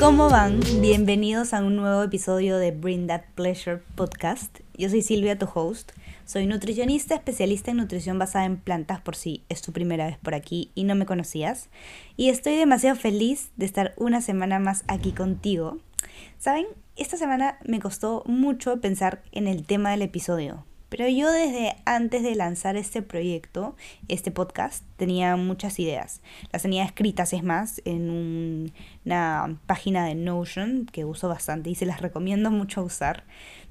¿Cómo van? Bienvenidos a un nuevo episodio de Bring That Pleasure podcast. Yo soy Silvia, tu host. Soy nutricionista especialista en nutrición basada en plantas por si es tu primera vez por aquí y no me conocías. Y estoy demasiado feliz de estar una semana más aquí contigo. ¿Saben? Esta semana me costó mucho pensar en el tema del episodio, pero yo desde antes de lanzar este proyecto, este podcast, tenía muchas ideas. Las tenía escritas, es más, en una página de Notion que uso bastante y se las recomiendo mucho usar.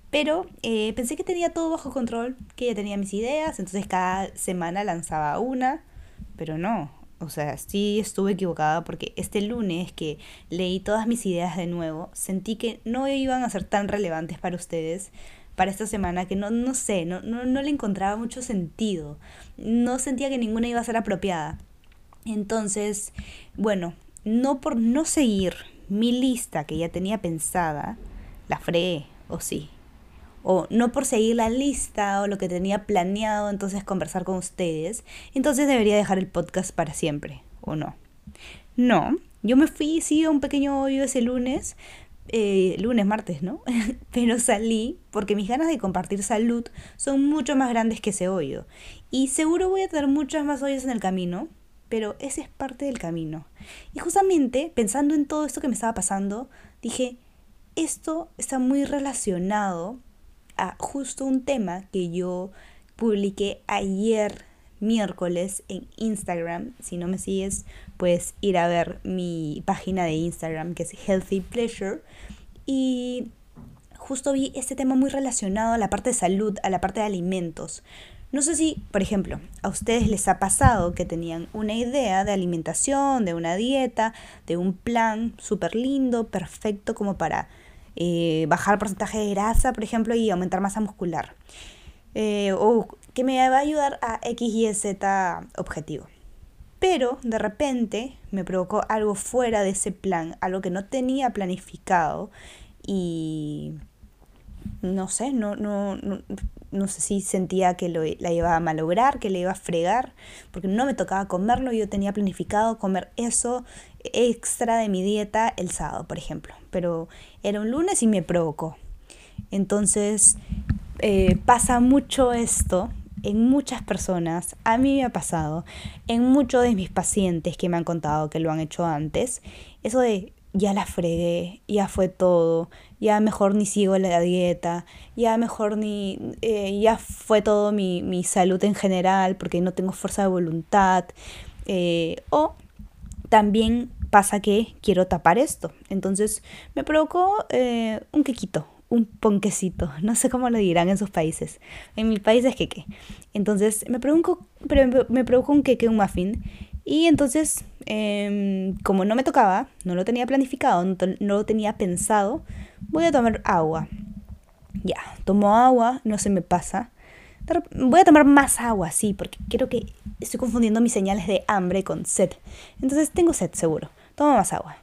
Pero eh, pensé que tenía todo bajo control, que ya tenía mis ideas, entonces cada semana lanzaba una, pero no. O sea, sí estuve equivocada porque este lunes que leí todas mis ideas de nuevo, sentí que no iban a ser tan relevantes para ustedes para esta semana que no, no sé, no, no, no le encontraba mucho sentido. No sentía que ninguna iba a ser apropiada. Entonces, bueno, no por no seguir mi lista que ya tenía pensada, la fregué, o sí. O no por seguir la lista o lo que tenía planeado entonces conversar con ustedes, entonces debería dejar el podcast para siempre, ¿o no? No, yo me fui, sí, a un pequeño hoyo ese lunes, eh, lunes, martes, ¿no? Pero salí porque mis ganas de compartir salud son mucho más grandes que ese hoyo. Y seguro voy a tener muchos más hoyos en el camino, pero ese es parte del camino. Y justamente pensando en todo esto que me estaba pasando, dije, esto está muy relacionado a justo un tema que yo publiqué ayer miércoles en Instagram. Si no me sigues, puedes ir a ver mi página de Instagram que es Healthy Pleasure. Y justo vi este tema muy relacionado a la parte de salud, a la parte de alimentos. No sé si, por ejemplo, a ustedes les ha pasado que tenían una idea de alimentación, de una dieta, de un plan súper lindo, perfecto como para eh, bajar porcentaje de grasa, por ejemplo, y aumentar masa muscular. Eh, o que me va a ayudar a X, Y, Z objetivo. Pero de repente me provocó algo fuera de ese plan, algo que no tenía planificado y no sé, no, no, no, sé si sentía que lo, la iba a malograr, que le iba a fregar, porque no me tocaba comerlo, yo tenía planificado comer eso extra de mi dieta el sábado, por ejemplo, pero era un lunes y me provocó. Entonces eh, pasa mucho esto en muchas personas, a mí me ha pasado, en muchos de mis pacientes que me han contado que lo han hecho antes, eso de ya la fregué, ya fue todo, ya mejor ni sigo la dieta, ya mejor ni, eh, ya fue todo mi, mi, salud en general porque no tengo fuerza de voluntad, eh, o también pasa que quiero tapar esto, entonces me provocó eh, un quequito, un ponquecito, no sé cómo lo dirán en sus países. En mi país es queque. Entonces me provocó, me un queque, un muffin. Y entonces, em, como no me tocaba, no lo tenía planificado, no, lo tenía pensado, voy a tomar agua. Ya, tomo agua, no se me pasa. Voy a tomar más agua, sí, porque creo que estoy confundiendo mis señales de hambre con sed. Entonces tengo sed, seguro. Tomo más agua.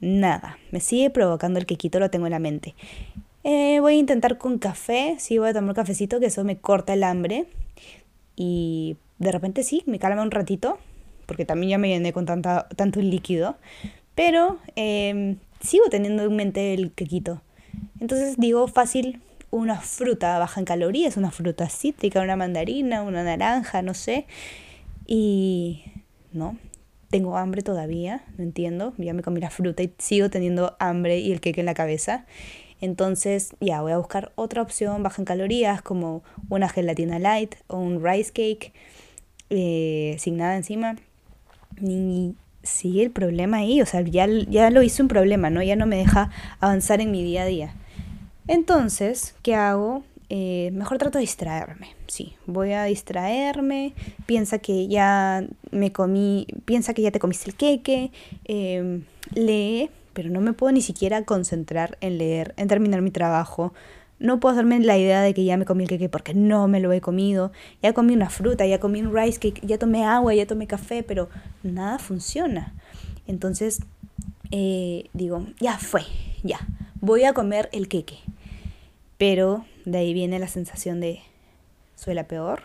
Nada, me sigue provocando el quequito, lo tengo en la mente. Eh, voy a intentar con café, sí, voy a tomar cafecito, que eso me corta el hambre. Y de repente sí, me calma un ratito, porque también ya me llené con tanta, tanto líquido. Pero em, sigo teniendo en mente el quequito. Entonces digo, fácil, una fruta baja en calorías, una fruta cítrica, una mandarina, una naranja, no sé. Y no, tengo hambre todavía, no entiendo. Ya me comí la fruta y sigo teniendo hambre y el queque en la cabeza. Entonces, ya voy a buscar otra opción baja en calorías como una gelatina light o un rice cake eh, sin nada encima. Y sigue el problema ahí, o sea, ya, ya lo hice un problema, ¿no? Ya no me deja avanzar en mi día a día. Entonces, ¿qué hago? Eh, mejor trato de distraerme. Sí, voy a distraerme. Piensa que ya me comí, piensa que ya te comiste el queque. Eh, lee pero no me puedo ni siquiera concentrar en leer, en terminar mi trabajo. No puedo hacerme la idea de que ya me comí el cake porque no me lo he comido. Ya comí una fruta, ya comí un rice cake, ya tomé agua, ya tomé café, pero nada funciona. Entonces eh, digo, ya fue, ya, voy a comer el queque. Pero de ahí viene la sensación de, soy peor,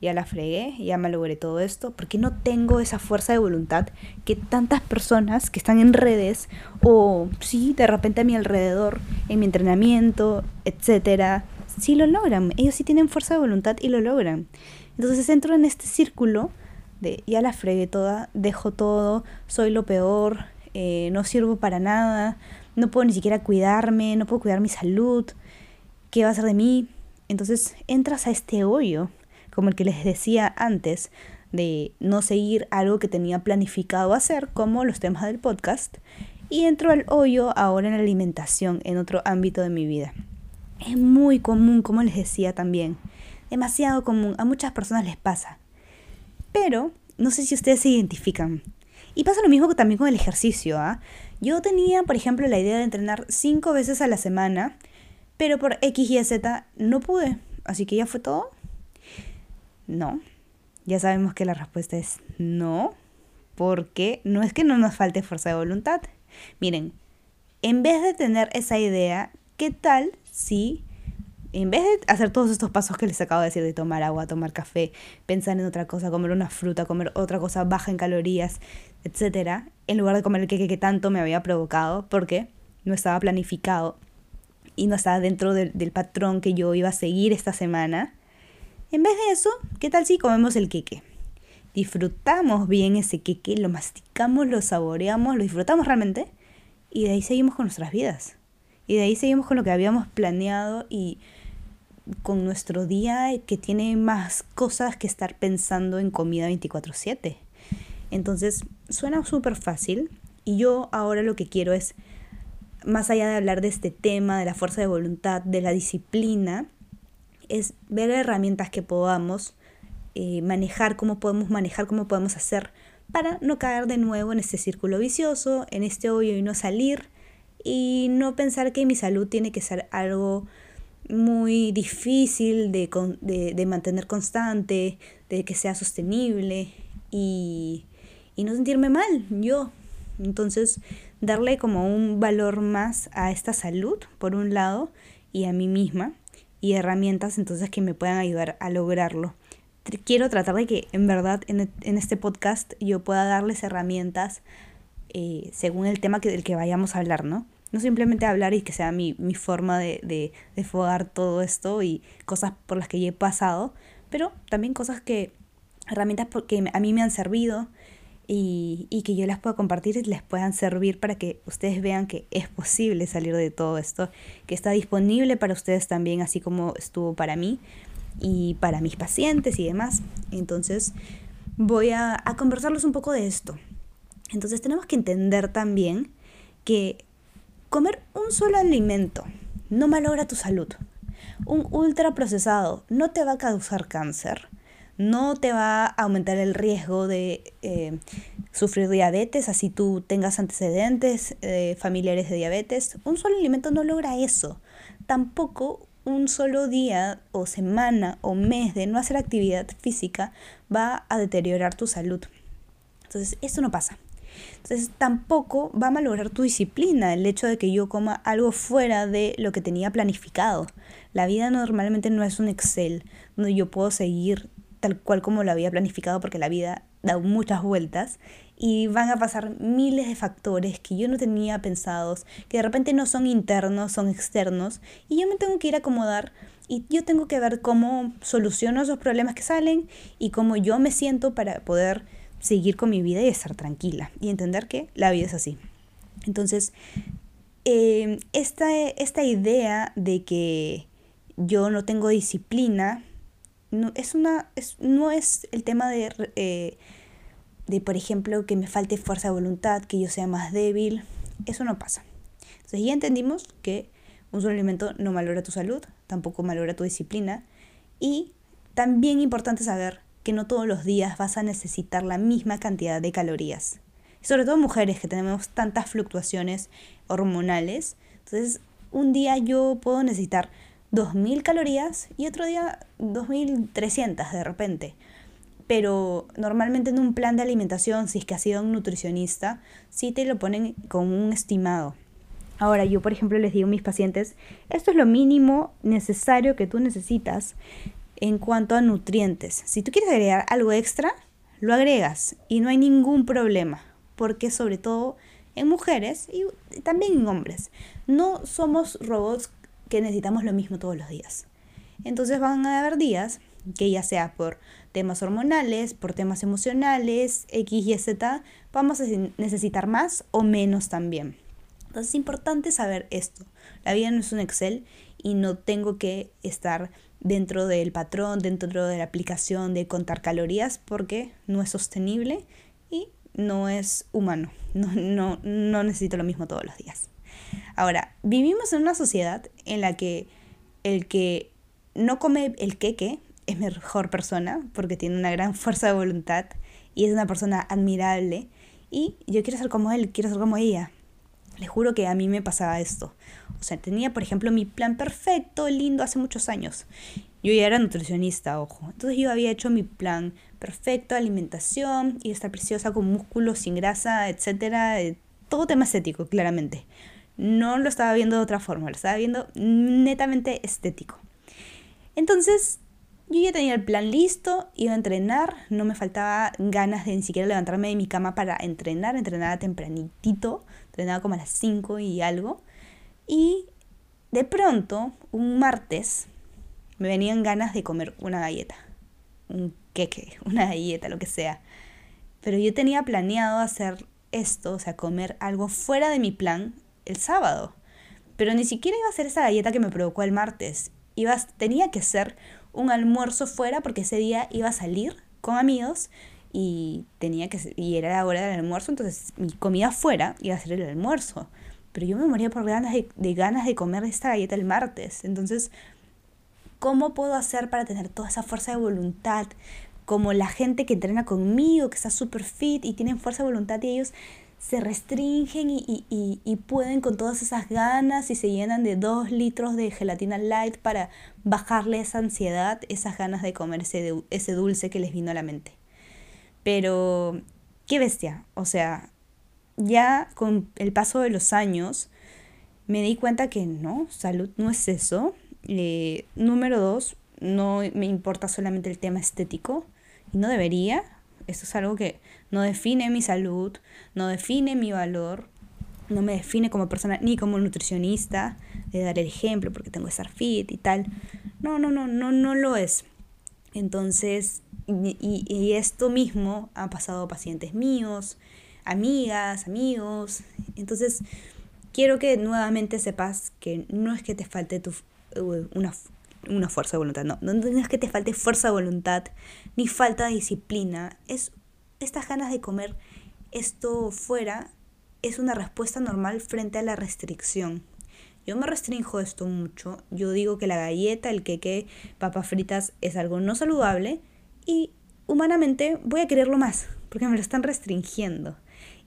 ya la fregué, ya me logré todo esto, porque no tengo esa fuerza de voluntad que tantas personas que están en redes o sí, de repente a mi alrededor, en mi entrenamiento, etcétera, sí lo logran. Ellos sí tienen fuerza de voluntad y lo logran. Entonces entro en este círculo de ya la fregué toda, dejo todo, soy lo peor, eh, no sirvo para nada, no puedo ni siquiera cuidarme, no puedo cuidar mi salud, ¿qué va a ser de mí? Entonces entras a este hoyo como el que les decía antes, de no seguir algo que tenía planificado hacer, como los temas del podcast, y entro al hoyo ahora en la alimentación, en otro ámbito de mi vida. Es muy común, como les decía también, demasiado común, a muchas personas les pasa. Pero no sé si ustedes se identifican. Y pasa lo mismo también con el ejercicio. ¿ah? Yo tenía, por ejemplo, la idea de entrenar cinco veces a la semana, pero por X y Z no pude. Así que ya fue todo. No. Ya sabemos que la respuesta es no, porque no es que no nos falte fuerza de voluntad. Miren, en vez de tener esa idea, ¿qué tal si en vez de hacer todos estos pasos que les acabo de decir, de tomar agua, tomar café, pensar en otra cosa, comer una fruta, comer otra cosa baja en calorías, etcétera, en lugar de comer el queque que tanto me había provocado, porque no estaba planificado y no estaba dentro del, del patrón que yo iba a seguir esta semana, en vez de eso, ¿qué tal si comemos el queque? Disfrutamos bien ese queque, lo masticamos, lo saboreamos, lo disfrutamos realmente y de ahí seguimos con nuestras vidas. Y de ahí seguimos con lo que habíamos planeado y con nuestro día que tiene más cosas que estar pensando en comida 24/7. Entonces, suena súper fácil y yo ahora lo que quiero es, más allá de hablar de este tema, de la fuerza de voluntad, de la disciplina, es ver herramientas que podamos eh, manejar, cómo podemos manejar, cómo podemos hacer para no caer de nuevo en este círculo vicioso, en este hoyo y no salir y no pensar que mi salud tiene que ser algo muy difícil de, de, mantener constante, de que sea sostenible y, y no sentirme mal yo. Entonces, darle como un valor más a esta salud, por un lado, y a mí misma, y herramientas entonces que me puedan ayudar a lograrlo. Quiero tratar de que en verdad en, e, este podcast yo pueda darles herramientas eh, según el tema que, del que vayamos a hablar, ¿no? No simplemente hablar y que sea mi, forma de, de, de fogar todo esto y cosas por las que yo he pasado, pero también cosas que, herramientas que a mí me han servido, y, que yo las pueda compartir y les puedan servir para que ustedes vean que es posible salir de todo esto, que está disponible para ustedes también, así como estuvo para mí y para mis pacientes y demás. Entonces voy a, a conversarles un poco de esto. Entonces tenemos que entender también que comer un solo alimento no malogra tu salud. Un ultraprocesado no te va a causar cáncer no te va a aumentar el riesgo de eh, sufrir diabetes, así tú tengas antecedentes eh, familiares de diabetes. Un solo alimento no logra eso. Tampoco un solo día o semana o mes de no hacer actividad física va a deteriorar tu salud. Entonces, eso no pasa. Entonces, tampoco va a malograr tu disciplina el hecho de que yo coma algo fuera de lo que tenía planificado. La vida normalmente no es un Excel donde yo puedo seguir tal cual como lo había planificado porque la vida da muchas vueltas y van a pasar miles de factores que yo no tenía pensados, que de repente no son internos, son externos y yo me tengo que ir a acomodar y yo tengo que ver cómo soluciono esos problemas que salen y cómo yo me siento para poder seguir con mi vida y estar tranquila y entender que la vida es así. Entonces, eh, esta, esta idea de que yo no tengo disciplina no es, una, es, no es el tema de, eh, de, por ejemplo, que me falte fuerza de voluntad, que yo sea más débil. Eso no pasa. Entonces ya entendimos que un solo alimento no valora tu salud, tampoco valora tu disciplina. Y también importante saber que no todos los días vas a necesitar la misma cantidad de calorías. Sobre todo mujeres que tenemos tantas fluctuaciones hormonales. Entonces, un día yo puedo necesitar 2.000 calorías y otro día 2.300 de repente. Pero normalmente en un plan de alimentación, si es que has sido un nutricionista, sí te lo ponen con un estimado. Ahora, yo por ejemplo les digo a mis pacientes, esto es lo mínimo necesario que tú necesitas en cuanto a nutrientes. Si tú quieres agregar algo extra, lo agregas y no hay ningún problema, porque sobre todo en mujeres y también en hombres, no somos robots que necesitamos lo mismo todos los días. Entonces van a haber días que ya sea por temas hormonales, por temas emocionales, X y Z, vamos a necesitar más o menos también. Entonces es importante saber esto. La vida no es un Excel y no tengo que estar dentro del patrón, dentro de la aplicación de contar calorías porque no es sostenible y no es humano. No, no, no necesito lo mismo todos los días. Ahora, vivimos en una sociedad en la que el que no come el queque es mejor persona porque tiene una gran fuerza de voluntad y es una persona admirable y yo quiero ser como él, quiero ser como ella. Les juro que a mí me pasaba esto. O sea, tenía, por ejemplo, mi plan perfecto, lindo, hace muchos años. Yo ya era nutricionista, ojo. Entonces yo había hecho mi plan perfecto, alimentación, y estar preciosa con músculos, sin grasa, etcétera. Eh, todo tema estético, claramente. No lo estaba viendo de otra forma, lo estaba viendo netamente estético. Entonces, yo ya tenía el plan listo, iba a entrenar, no me faltaba ganas de ni siquiera levantarme de mi cama para entrenar, entrenaba tempranitito, entrenaba como a las 5 y algo. Y de pronto, un martes, me venían ganas de comer una galleta, un queque, una galleta, lo que sea. Pero yo tenía planeado hacer esto, o sea, comer algo fuera de mi plan el sábado. Pero ni siquiera iba a ser esa galleta que me provocó el martes. Iba, tenía que ser un almuerzo fuera porque ese día iba a salir con amigos y tenía que y era la hora del almuerzo, entonces mi comida fuera iba a ser el almuerzo. Pero yo me moría por ganas de, ganas de comer esta galleta el martes. Entonces, ¿cómo puedo hacer para tener toda esa fuerza de voluntad? Como la gente que entrena conmigo, que está súper fit y tienen fuerza de voluntad y ellos se restringen y, pueden con todas esas ganas y se llenan de dos litros de gelatina light para bajarle esa ansiedad, esas ganas de comer ese, ese dulce que les vino a la mente. Pero, qué bestia. O sea, ya con el paso de los años me di cuenta que no, salud no es eso. Eh, número dos, no me importa solamente el tema estético y no debería. Esto es algo que no define mi salud, no define mi valor, no me define como persona ni como nutricionista, de dar el ejemplo porque tengo que estar fit y tal. No, no, no, no, no lo es. Entonces, y, esto mismo ha pasado a pacientes míos, amigas, amigos. Entonces, quiero que nuevamente sepas que no es que te falte tu, una, una fuerza de voluntad, no, no es que te falte fuerza de voluntad ni falta de disciplina, es estas ganas de comer esto fuera es una respuesta normal frente a la restricción. Yo me restringo esto mucho. Yo digo que la galleta, el queque, papas fritas es algo no saludable y humanamente voy a quererlo más porque me lo están restringiendo.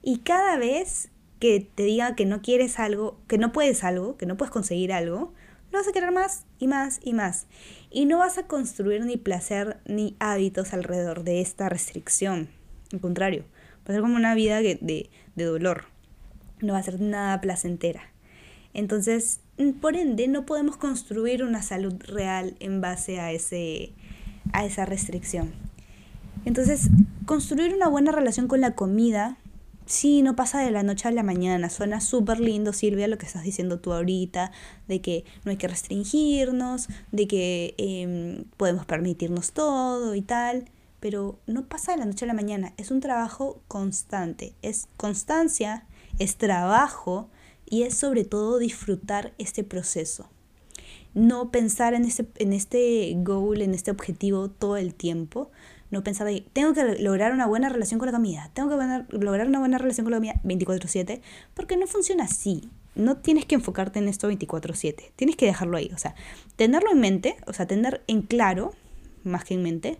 Y cada vez que te diga que no quieres algo, que no puedes algo, que no puedes conseguir algo, lo vas a querer más y más y más. Y no vas a construir ni placer ni hábitos alrededor de esta restricción. Al contrario, va a ser como una vida de, de dolor. No va a ser nada placentera. Entonces, por ende, no podemos construir una salud real en base a, ese, a esa restricción. Entonces, construir una buena relación con la comida, sí, no pasa de la noche a la mañana. Suena súper lindo, Silvia, lo que estás diciendo tú ahorita, de que no hay que restringirnos, de que em, podemos permitirnos todo y tal pero no pasa de la noche a la mañana, es un trabajo constante, es constancia, es trabajo y es sobre todo disfrutar este proceso. No pensar en este, en este goal, en este objetivo todo el tiempo, no pensar de, tengo que lograr una buena relación con la comida, tengo que lograr una buena relación con la comida 24/7, porque no funciona así. No tienes que enfocarte en esto 24/7, tienes que dejarlo ahí, o sea, tenerlo en mente, o sea, tener en claro, más que en mente,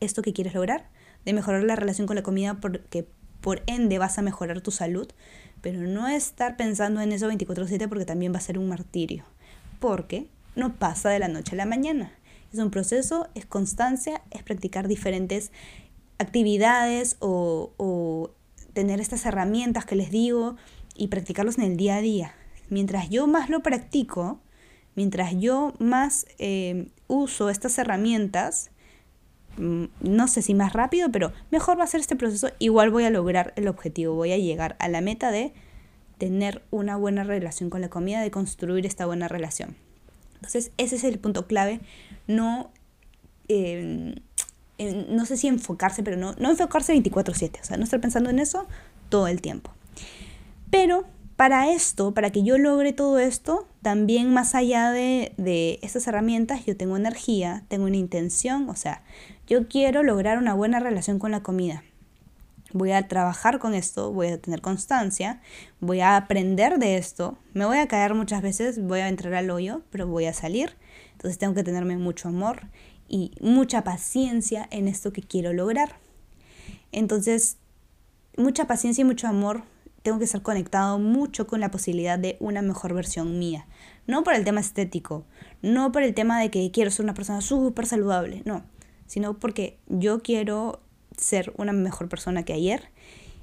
esto que quieres lograr, de mejorar la relación con la comida porque por ende vas a mejorar tu salud, pero no estar pensando en eso 24/7 porque también va a ser un martirio, porque no pasa de la noche a la mañana. Es un proceso, es constancia, es practicar diferentes actividades o, o tener estas herramientas que les digo y practicarlos en el día a día. Mientras yo más lo practico, mientras yo más eh, uso estas herramientas, mm, no sé si más rápido, pero mejor va a ser este proceso, igual voy a lograr el objetivo, voy a llegar a la meta de tener una buena relación con la comida, de construir esta buena relación. Entonces, ese es el punto clave. No, em, no sé si enfocarse, pero no, no enfocarse 24/7. O sea, no estar pensando en eso todo el tiempo. Pero para esto, para que yo logre todo esto, también más allá de, de estas herramientas, yo tengo energía, tengo una intención, o sea, yo quiero lograr una buena relación con la comida. Voy a trabajar con esto, voy a tener constancia, voy a aprender de esto, me voy a caer muchas veces, voy a entrar al hoyo, pero voy a salir. Entonces tengo que tenerme mucho amor y mucha paciencia en esto que quiero lograr. Entonces, mucha paciencia y mucho amor tengo que estar conectado mucho con la posibilidad de una mejor versión mía. No por el tema estético, no por el tema de que quiero ser una persona súper saludable, no, sino porque yo quiero ser una mejor persona que ayer.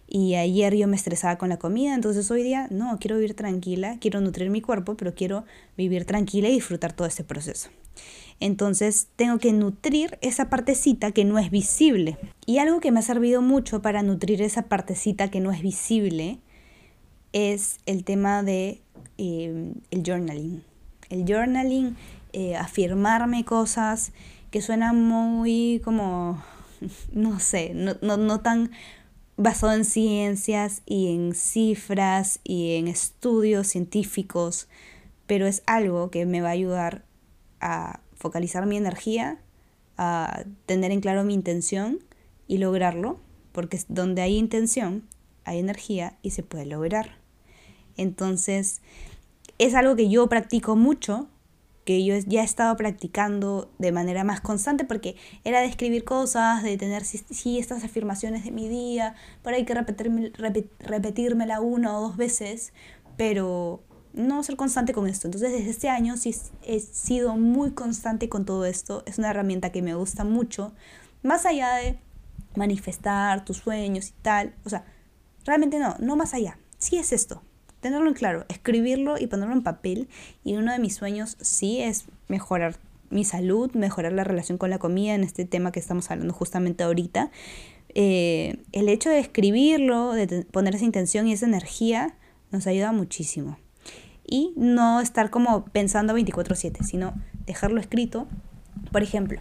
Y ayer yo me estresaba con la comida, entonces hoy día no, quiero vivir tranquila, quiero nutrir mi cuerpo, pero quiero vivir tranquila y disfrutar todo este proceso. Entonces tengo que nutrir esa partecita que no es visible. Y algo que me ha servido mucho para nutrir esa partecita que no es visible es el tema de eh, el journaling. El journaling, eh, afirmarme cosas que suenan muy como, no sé, no, no, no tan basado en ciencias y en cifras y en estudios científicos, pero es algo que me va a ayudar a focalizar mi energía, a tener en claro mi intención y lograrlo, porque donde hay intención, hay energía y se puede lograr. Entonces, es algo que yo practico mucho, que yo ya he estado practicando de manera más constante porque era de escribir cosas, de tener sí, estas afirmaciones de mi día, por ahí que repetirme, repetírmela una o dos veces, pero no ser constante con esto. Entonces desde este año sí he sido muy constante con todo esto. Es una herramienta que me gusta mucho, más allá de manifestar tus sueños y tal. O sea, realmente no, no más allá. Sí es esto, tenerlo en claro, escribirlo y ponerlo en papel. Y uno de mis sueños sí es mejorar mi salud, mejorar la relación con la comida en este tema que estamos hablando justamente ahorita. Eh, el hecho de escribirlo, de poner esa intención y esa energía, nos ayuda muchísimo. Y no estar como pensando 24/7, sino dejarlo escrito. Por ejemplo,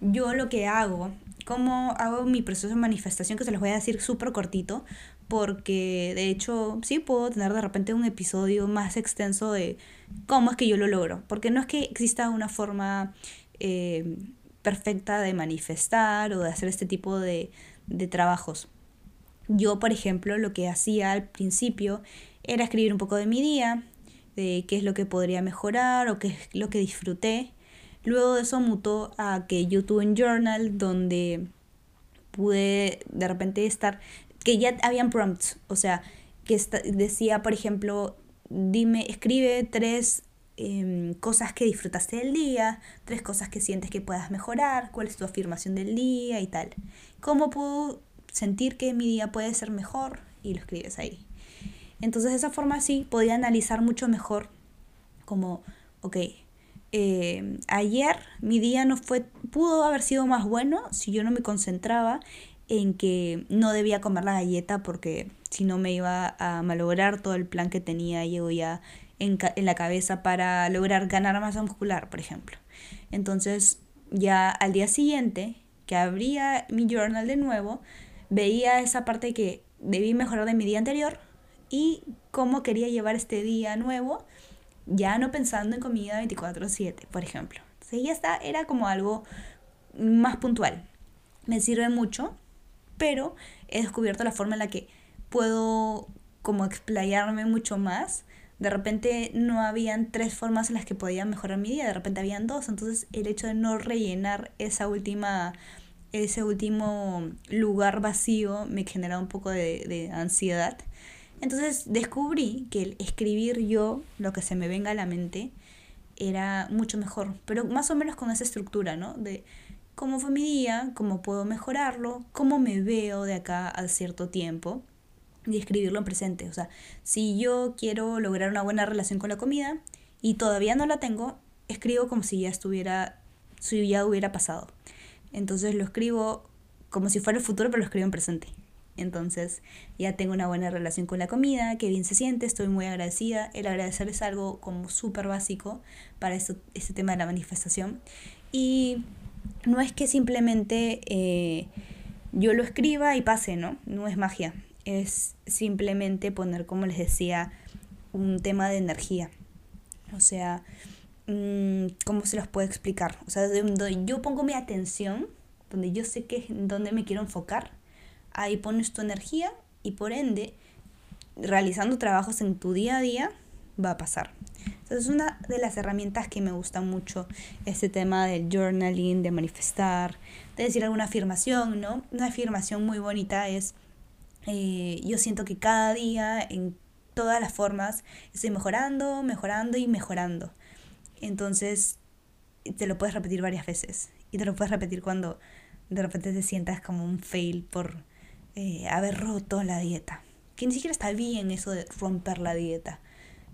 yo lo que hago, cómo hago mi proceso de manifestación, que se los voy a decir súper cortito, porque de hecho sí puedo tener de repente un episodio más extenso de cómo es que yo lo logro, porque no es que exista una forma eh, perfecta de manifestar o de hacer este tipo de, de trabajos. Yo, por ejemplo, lo que hacía al principio era escribir un poco de mi día, de qué es lo que podría mejorar o qué es lo que disfruté. Luego de eso mutó a que yo tuve journal donde pude de repente estar que ya habían prompts, o sea, que decía, por ejemplo, dime, escribe tres em, cosas que disfrutaste del día, tres cosas que sientes que puedas mejorar, cuál es tu afirmación del día y tal. ¿Cómo puedo sentir que mi día puede ser mejor? Y lo escribes ahí. Entonces de esa forma sí podía analizar mucho mejor como, ok, eh, ayer mi día no fue, pudo haber sido más bueno si yo no me concentraba en que no debía comer la galleta porque si no me iba a malograr todo el plan que tenía yo ya en, en la cabeza para lograr ganar masa muscular, por ejemplo. Entonces ya al día siguiente que abría mi journal de nuevo, veía esa parte que debí mejorar de mi día anterior y cómo quería llevar este día nuevo, ya no pensando en comida 24/7, por ejemplo. Entonces ya está, era como algo más puntual. Me sirve mucho pero he descubierto la forma en la que puedo como explayarme mucho más. De repente no habían tres formas en las que podía mejorar mi día, de repente habían dos, entonces el hecho de no rellenar esa última ese último lugar vacío me generaba un poco de, de ansiedad. Entonces descubrí que el escribir yo lo que se me venga a la mente era mucho mejor, pero más o menos con esa estructura, ¿no? De cómo fue mi día, cómo puedo mejorarlo, cómo me veo de acá a cierto tiempo y escribirlo en presente. O sea, si yo quiero lograr una buena relación con la comida y todavía no la tengo, escribo como si ya estuviera si ya hubiera pasado. Entonces lo escribo como si fuera el futuro, pero lo escribo en presente. Entonces ya tengo una buena relación con la comida, que bien se siente, estoy muy agradecida. El agradecer es algo como súper básico para esto, este tema de la manifestación. Y no es que simplemente eh, yo lo escriba y pase, ¿no? No es magia. Es simplemente poner, como les decía, un tema de energía. O sea, mm, ¿cómo se los puedo explicar? O sea, donde yo pongo mi atención, donde yo sé que es donde me quiero enfocar, ahí pones tu energía y por ende, realizando trabajos en tu día a día, va a pasar. Entonces, es una de las herramientas que me gusta mucho, este tema del journaling, de manifestar, de decir alguna afirmación, ¿no? Una afirmación muy bonita es, eh, yo siento que cada día, en todas las formas, estoy mejorando, mejorando y mejorando. Entonces, te lo puedes repetir varias veces. Y te lo puedes repetir cuando de repente te sientas como un fail por eh, haber roto la dieta. Que ni siquiera está bien eso de romper la dieta.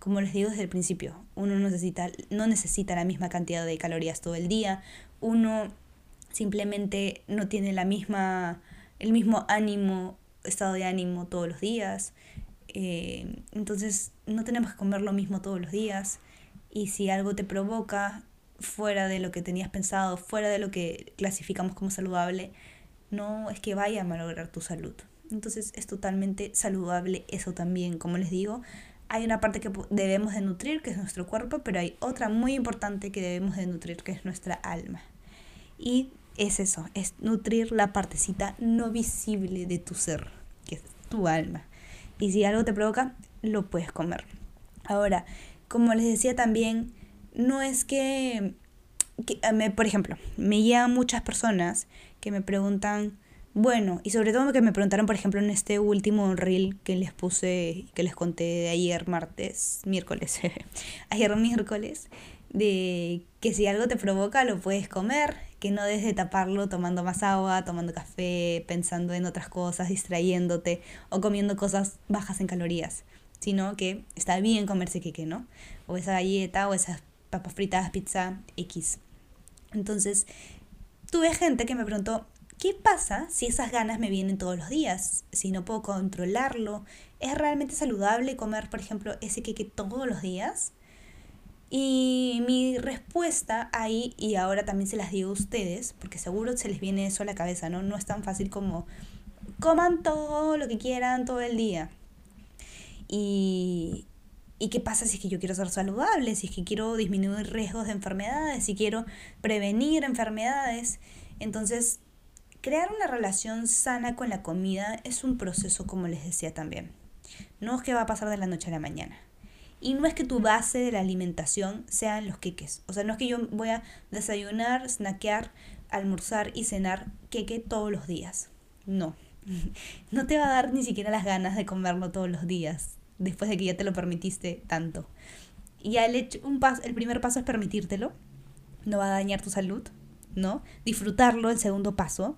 Como les digo desde el principio, uno necesita, no necesita la misma cantidad de calorías todo el día. Uno simplemente no tiene la misma, el mismo ánimo, estado de ánimo todos los días. Eh, entonces no tenemos que comer lo mismo todos los días. Y si algo te provoca fuera de lo que tenías pensado, fuera de lo que clasificamos como saludable, no es que vaya a malograr tu salud. Entonces es totalmente saludable eso también. Como les digo, hay una parte que debemos de nutrir, que es nuestro cuerpo, pero hay otra muy importante que debemos de nutrir, que es nuestra alma. Y es eso, es nutrir la partecita no visible de tu ser, que es tu alma. Y si algo te provoca, lo puedes comer. Ahora, como les decía también, no es que, que me, por ejemplo, me llegan muchas personas que me preguntan, bueno, y sobre todo que me preguntaron, por ejemplo, en este último reel que les puse, que les conté de ayer martes, miércoles, ayer miércoles, de que si algo te provoca lo puedes comer, que no des de taparlo tomando más agua, tomando café, pensando en otras cosas, distrayéndote o comiendo cosas bajas en calorías, sino que está bien comerse queque, ¿no? O esa galleta o esas papas fritas, pizza, X. Entonces, tuve gente que me preguntó, ¿qué pasa si esas ganas me vienen todos los días? Si no puedo controlarlo, ¿es realmente saludable comer, por ejemplo, ese queque todos los días? Y mi respuesta ahí, y ahora también se las digo a ustedes, porque seguro se les viene eso a la cabeza, ¿no? No es tan fácil como coman todo lo que quieran todo el día. Y, ¿Y qué pasa si es que yo quiero ser saludable? Si es que quiero disminuir riesgos de enfermedades, si quiero prevenir enfermedades. Entonces, crear una relación sana con la comida es un proceso, como les decía también. No es que va a pasar de la noche a la mañana. Y no es que tu base de la alimentación sean los queques. O sea, no es que yo voy a desayunar, snackear, almorzar y cenar queque todos los días. No. No te va a dar ni siquiera las ganas de comerlo todos los días después de que ya te lo permitiste tanto. Y el, hecho, un paso, el primer paso es permitírtelo, no va a dañar tu salud, ¿no? Disfrutarlo, el segundo paso.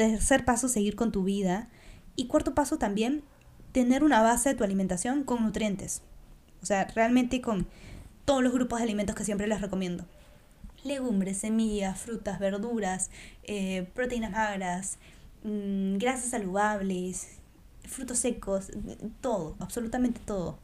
Tercer paso, seguir con tu vida. Y cuarto paso también, tener una base de tu alimentación con nutrientes. O sea, realmente con todos los grupos de alimentos que siempre les recomiendo. Legumbres, semillas, frutas, verduras, eh, proteínas magras, mm, grasas saludables, frutos secos, todo, absolutamente todo.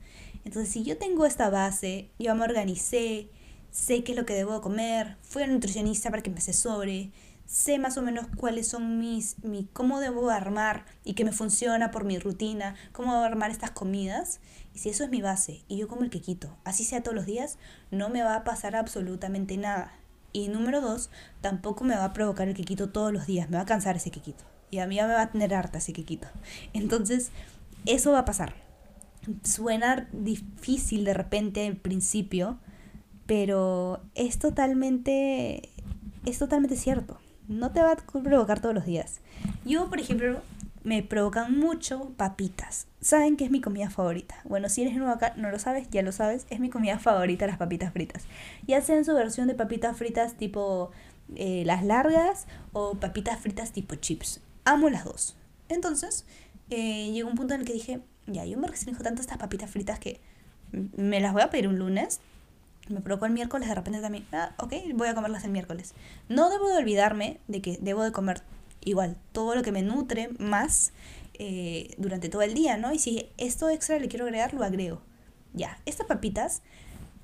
Entonces, si yo tengo esta base, yo me organicé, sé qué es lo que debo comer, fui al nutricionista para que me asesore, sé más o menos cuáles son mis, mi, cómo debo armar y que me funciona por mi rutina, cómo debo armar estas comidas. Y si eso es mi base y yo como el que quito, así sea todos los días, no me va a pasar absolutamente nada. Y número dos, tampoco me va a provocar el que quito todos los días, me va a cansar ese que quito. Y a mí ya me va a tener harta ese quito. Entonces, eso va a pasar. Suena difícil de repente al principio, pero es totalmente, es totalmente cierto. No te va a provocar todos los días. Yo, por ejemplo, me provocan mucho papitas. ¿Saben qué es mi comida favorita? Bueno, si eres nuevo acá, no lo sabes, ya lo sabes, es mi comida favorita las papitas fritas. Ya sea en su versión de papitas fritas tipo eh, las largas o papitas fritas tipo chips amo las dos. Entonces, eh, llegó un punto en el que dije, ya, yo me restringo tanto estas papitas fritas que me las voy a pedir un lunes me provocó el miércoles, de repente también, ah, ok, voy a comerlas el miércoles. No debo de olvidarme de que debo de comer igual todo lo que me nutre más eh, durante todo el día, ¿no? Y si esto extra le quiero agregar, lo agrego. Ya, estas papitas,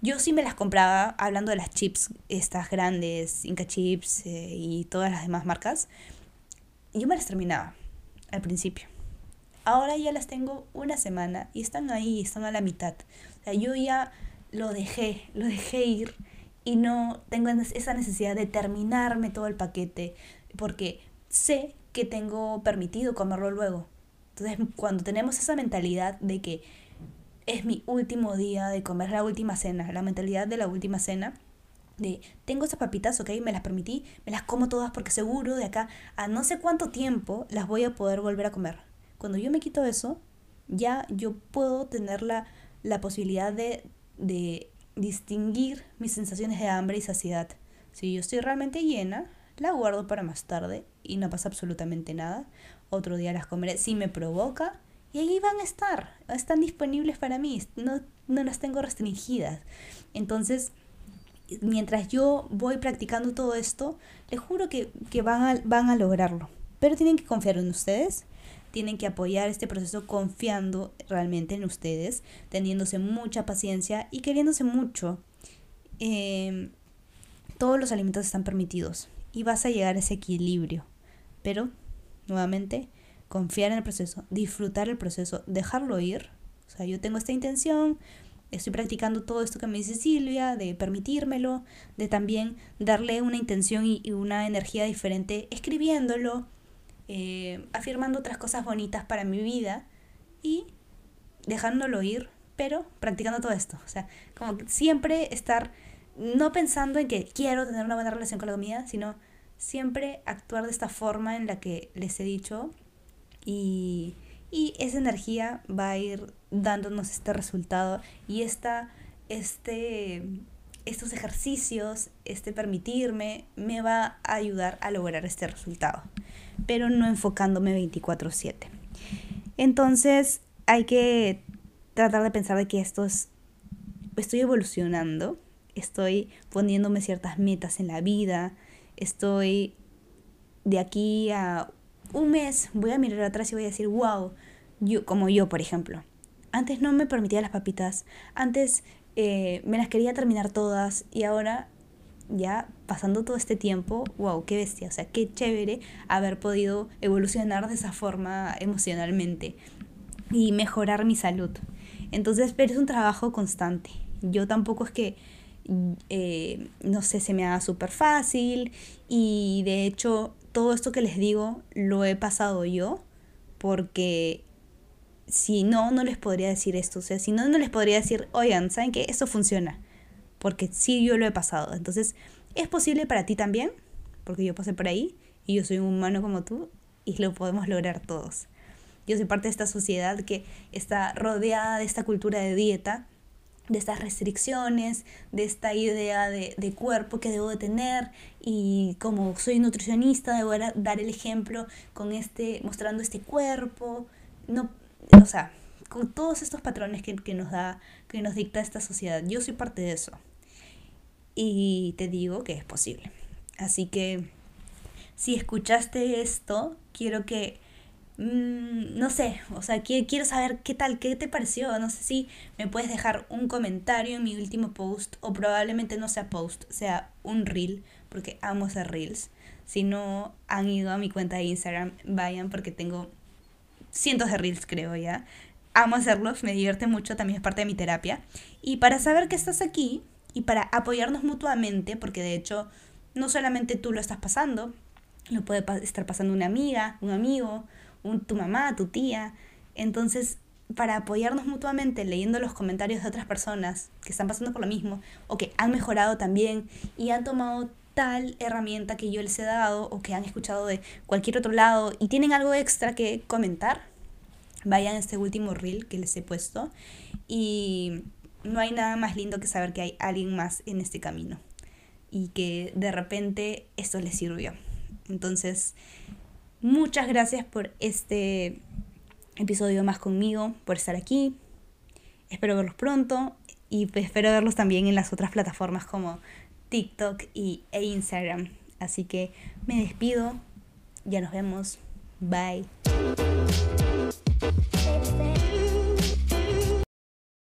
yo sí me las compraba, hablando de las chips, estas grandes, Inca Chips eh, y todas las demás marcas, yo me las terminaba al principio. Ahora ya las tengo una semana y están ahí, están a la mitad. O sea, yo ya lo dejé, lo dejé ir y no tengo esa necesidad de terminarme todo el paquete porque sé que tengo permitido comerlo luego. Entonces, cuando tenemos esa mentalidad de que es mi último día de comer la última cena, la mentalidad de la última cena, de tengo esas papitas, ok, me las permití, me las como todas porque seguro de acá a no sé cuánto tiempo las voy a poder volver a comer. Cuando yo me quito eso, ya yo puedo tener la, la posibilidad de, de distinguir mis sensaciones de hambre y saciedad. Si yo estoy realmente llena, la guardo para más tarde y no pasa absolutamente nada otro día las comeré si me provoca y ahí van a estar, están disponibles para mí, no, no las tengo restringidas. Entonces, mientras yo voy practicando todo esto, les juro que, que van, a, van a lograrlo. Pero tienen que confiar en ustedes, tienen que apoyar este proceso confiando realmente en ustedes, teniéndose mucha paciencia y queriéndose mucho. Em, todos los alimentos están permitidos y vas a llegar a ese equilibrio. Pero nuevamente, confiar en el proceso, disfrutar el proceso, dejarlo ir. O sea, yo tengo esta intención, estoy practicando todo esto que me dice Silvia, de permitírmelo, de también darle una intención y, una energía diferente, escribiéndolo, eh, afirmando otras cosas bonitas para mi vida y dejándolo ir, pero practicando todo esto. O sea, como siempre estar no pensando en que quiero tener una buena relación con la comida, sino siempre actuar de esta forma en la que les he dicho y, esa energía va a ir dándonos este resultado y esta, este, estos ejercicios, este permitirme, me va a ayudar a lograr este resultado, pero no enfocándome 24/7. Entonces hay que tratar de pensar de que esto es, estoy evolucionando, estoy poniéndome ciertas metas en la vida, estoy de aquí a un mes, voy a mirar atrás y voy a decir, wow, yo, como yo, por ejemplo. Antes no me permitía las papitas, antes eh, me las quería terminar todas y ahora ya pasando todo este tiempo, wow, qué bestia, o sea, qué chévere haber podido evolucionar de esa forma emocionalmente y mejorar mi salud. Entonces, pero es un trabajo constante. Yo tampoco es que eh, no sé, se me haga súper fácil y de hecho todo esto que les digo lo he pasado yo porque si no, no les podría decir esto. O sea, si no, no les podría decir, oigan, ¿saben qué? Esto funciona. Porque sí, yo lo he pasado. Entonces, es posible para ti también, porque yo pasé por ahí y yo soy un humano como tú y lo podemos lograr todos. Yo soy parte de esta sociedad que está rodeada de esta cultura de dieta de estas restricciones, de esta idea de, cuerpo que debo de tener y como soy nutricionista debo dar el ejemplo con este, mostrando este cuerpo, no, o sea, con todos estos patrones que, que nos da, que nos dicta esta sociedad. Yo soy parte de eso y te digo que es posible. Así que si escuchaste esto, quiero que Mm, no sé, o sea, quiero saber qué tal, qué te pareció. No sé si me puedes dejar un comentario en mi último post o probablemente no sea post, sea un reel, porque amo hacer reels. Si no han ido a mi cuenta de Instagram, vayan porque tengo cientos de reels, creo ya. Amo hacerlos, me divierte mucho, también es parte de mi terapia. Y para saber que estás aquí y para apoyarnos mutuamente, porque de hecho no solamente tú lo estás pasando, lo puede estar pasando una amiga, un amigo, tu mamá, tu tía. Entonces, para apoyarnos mutuamente leyendo los comentarios de otras personas que están pasando por lo mismo o que han mejorado también y han tomado tal herramienta que yo les he dado o que han escuchado de cualquier otro lado y tienen algo extra que comentar, vayan a este último reel que les he puesto y no hay nada más lindo que saber que hay alguien más en este camino y que de repente esto les sirvió. Entonces, Muchas gracias por este episodio más conmigo, por estar aquí. Espero verlos pronto y espero verlos también en las otras plataformas como TikTok y, e Instagram. Así que me despido, ya nos vemos, bye.